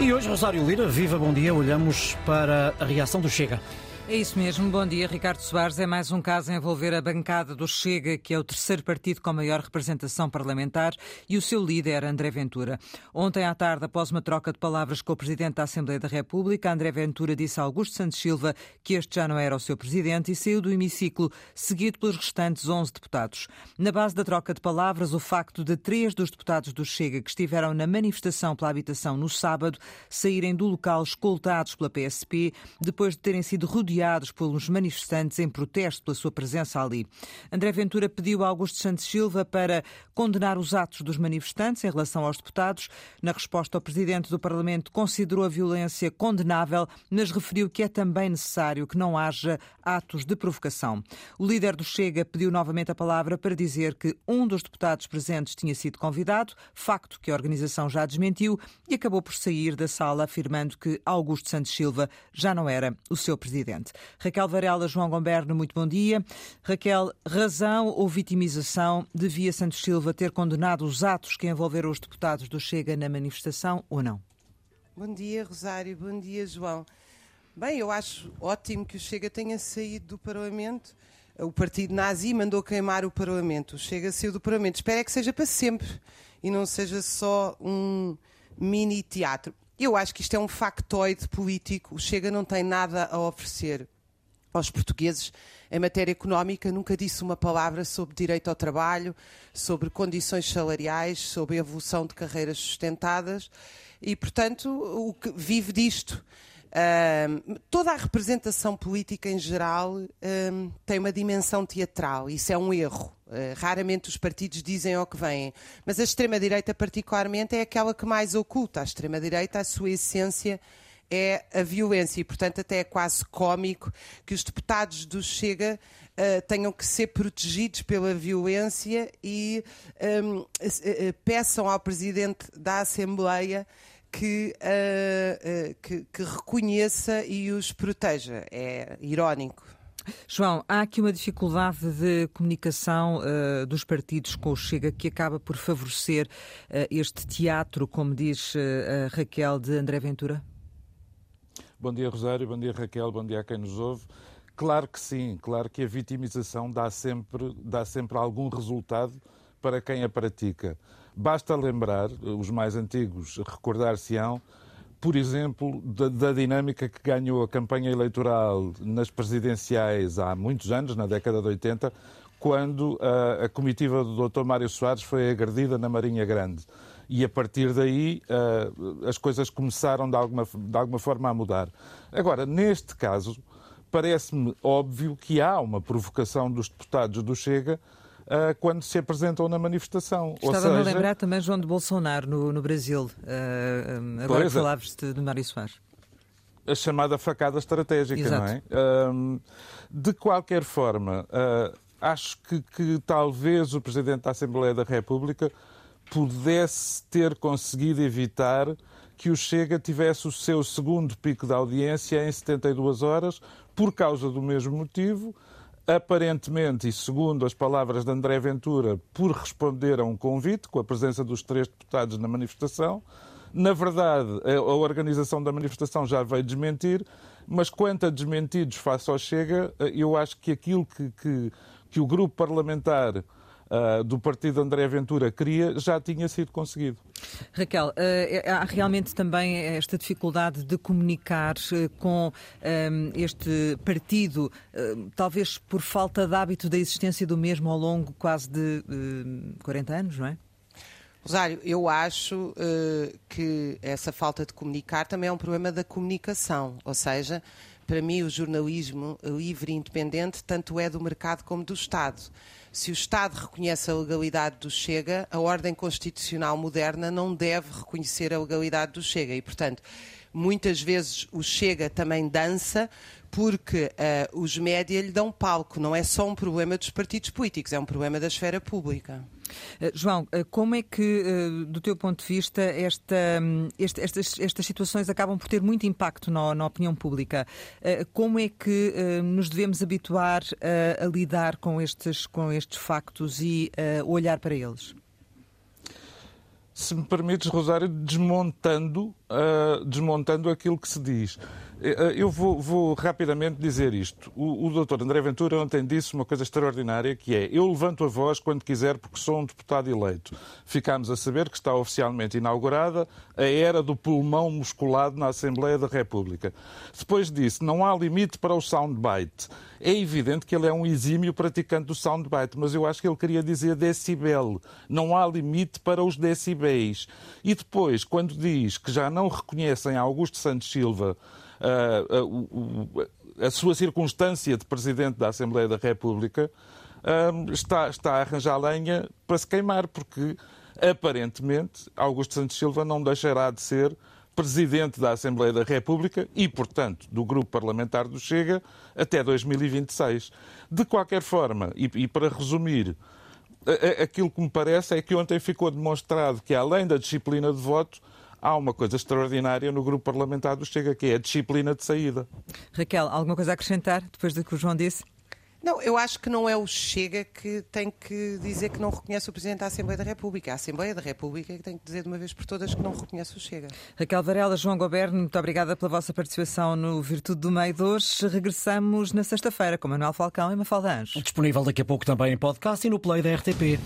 E hoje, Rosário Lira, viva bom dia, olhamos para a reação do Chega. É isso mesmo. Bom dia, Ricardo Soares. É mais um caso a envolver a bancada do Chega, que é o terceiro partido com maior representação parlamentar, e o seu líder, André Ventura. Ontem à tarde, após uma troca de palavras com o Presidente da Assembleia da República, André Ventura disse a Augusto Santos Silva que este já não era o seu Presidente e saiu do hemiciclo, seguido pelos restantes 11 deputados. Na base da troca de palavras, o facto de três dos deputados do Chega que estiveram na manifestação pela habitação no sábado saírem do local escoltados pela PSP, depois de terem sido rodeados rodeados pelos manifestantes em protesto pela sua presença ali. André Ventura pediu a Augusto Santos Silva para condenar os atos dos manifestantes em relação aos deputados. Na resposta, o presidente do Parlamento considerou a violência condenável, mas referiu que é também necessário que não haja atos de provocação. O líder do Chega pediu novamente a palavra para dizer que um dos deputados presentes tinha sido convidado, facto que a organização já desmentiu, e acabou por sair da sala afirmando que Augusto Santos Silva já não era o seu presidente. Raquel Varela, João Gomberno, muito bom dia. Raquel, razão ou vitimização devia Santos Silva ter condenado os atos que envolveram os deputados do Chega na manifestação ou não? Bom dia, Rosário. Bom dia, João. Bem, eu acho ótimo que o Chega tenha saído do Parlamento. O partido nazi mandou queimar o Parlamento. O Chega saiu do Parlamento. Espero é que seja para sempre e não seja só um mini teatro. Eu acho que isto é um factoide político. O Chega não tem nada a oferecer aos portugueses em matéria económica, nunca disse uma palavra sobre direito ao trabalho, sobre condições salariais, sobre evolução de carreiras sustentadas e, portanto, o que vive disto. Uh, toda a representação política em geral uh, tem uma dimensão teatral, isso é um erro. Uh, raramente os partidos dizem ao que vêm, mas a extrema-direita, particularmente, é aquela que mais oculta. A extrema-direita, a sua essência é a violência e, portanto, até é quase cómico que os deputados do Chega uh, tenham que ser protegidos pela violência e um, uh, peçam ao Presidente da Assembleia que, uh, uh, que, que, reconheça e os proteja. É irónico. João, há aqui uma dificuldade de comunicação uh, dos partidos com o Chega que acaba por favorecer este teatro, como diz a Raquel de André Ventura? Bom dia, Rosário, bom dia, Raquel, bom dia a quem nos ouve. Claro que sim, claro que a vitimização dá sempre, dá sempre algum resultado para quem a pratica. Basta lembrar, os mais antigos recordar-se-ão, por exemplo, da, da, dinâmica que ganhou a campanha eleitoral nas presidenciais há muitos anos, na década de 80, quando a, a comitiva do Dr. Mário Soares foi agredida na Marinha Grande. E a partir daí uh, as coisas começaram de alguma, de alguma forma a mudar. Agora, neste caso, parece-me óbvio que há uma provocação dos deputados do Chega uh, quando se apresentam na manifestação. Estava seja... a lembrar também João de Bolsonaro no, no Brasil. Uh, agora pois, falavas de, de Mário Soares. A chamada facada estratégica, Exato. não é? Uh, de qualquer forma, acho que, que talvez o Presidente da Assembleia da República pudesse ter conseguido evitar que o Chega tivesse o seu segundo pico de audiência em 72 horas, por causa do mesmo motivo, aparentemente, e segundo as palavras de André Ventura, por responder a um convite, com a presença dos três deputados na manifestação. Na verdade, a organização da manifestação já veio desmentir, mas quanto a desmentidos face ao Chega, eu acho que aquilo que, que, que o grupo parlamentar uh, do partido André Ventura queria já tinha sido conseguido. Raquel, uh, há realmente também esta dificuldade de comunicar uh, com este partido, talvez por falta de hábito da existência do mesmo ao longo quase de 40 anos, não é? Rosário, eu acho uh, que essa falta de comunicar também é um problema da comunicação, ou seja, para mim o jornalismo livre e independente tanto é do mercado como do Estado. Se o Estado reconhece a legalidade do Chega, a ordem constitucional moderna não deve reconhecer a legalidade do Chega e, portanto, muitas vezes o Chega também dança porque uh, os média lhe dão palco. Não é só um problema dos partidos políticos, é um problema da esfera pública. Uh, João, uh, como é que, do teu ponto de vista, esta, um, este, estas, estas situações acabam por ter muito impacto na, na opinião pública? como é que nos devemos habituar a lidar com estes, com estes factos e olhar para eles? se me permites, Rosário, desmontando, uh, desmontando aquilo que se diz. Eh, eh, eu vou, vou, rapidamente dizer isto. O, o doutor André Ventura ontem disse uma coisa extraordinária, que é eu levanto a voz quando quiser porque sou um deputado eleito. Ficámos a saber que está oficialmente inaugurada a era do pulmão musculado na Assembleia da República. Depois disse, não há limite para o soundbite. É evidente que ele é um exímio praticante do soundbite, mas eu acho que ele queria dizer decibel. Não há limite para os decibéis. E depois, quando diz que já não reconhecem Augusto Santos Silva a, a, a sua circunstância de Presidente da Assembleia da República, está, está a arranjar lenha para se queimar, porque aparentemente Augusto Santos Silva não deixará de ser Presidente da Assembleia da República e, portanto, do Grupo Parlamentar do Chega até 2026. De qualquer forma, e, e para resumir, aquilo que me parece é que ontem ficou demonstrado que, além da disciplina de voto, há uma coisa extraordinária no grupo parlamentar do Chega, que é a disciplina de saída. Raquel, alguma coisa a acrescentar depois do que o João disse? Não, eu acho que não é o Chega que tem que dizer que não reconhece o Presidente da Assembleia da República. A Assembleia da República é que tem que dizer de uma vez por todas que não reconhece o Chega. Raquel Varela, João Goberno, muito obrigada pela vossa participação no Virtude do Meio de hoje. Regressamos na sexta-feira com Manuel Falcão e Mafalda Anjos. Disponível daqui a pouco também em podcast e no Play da RTP.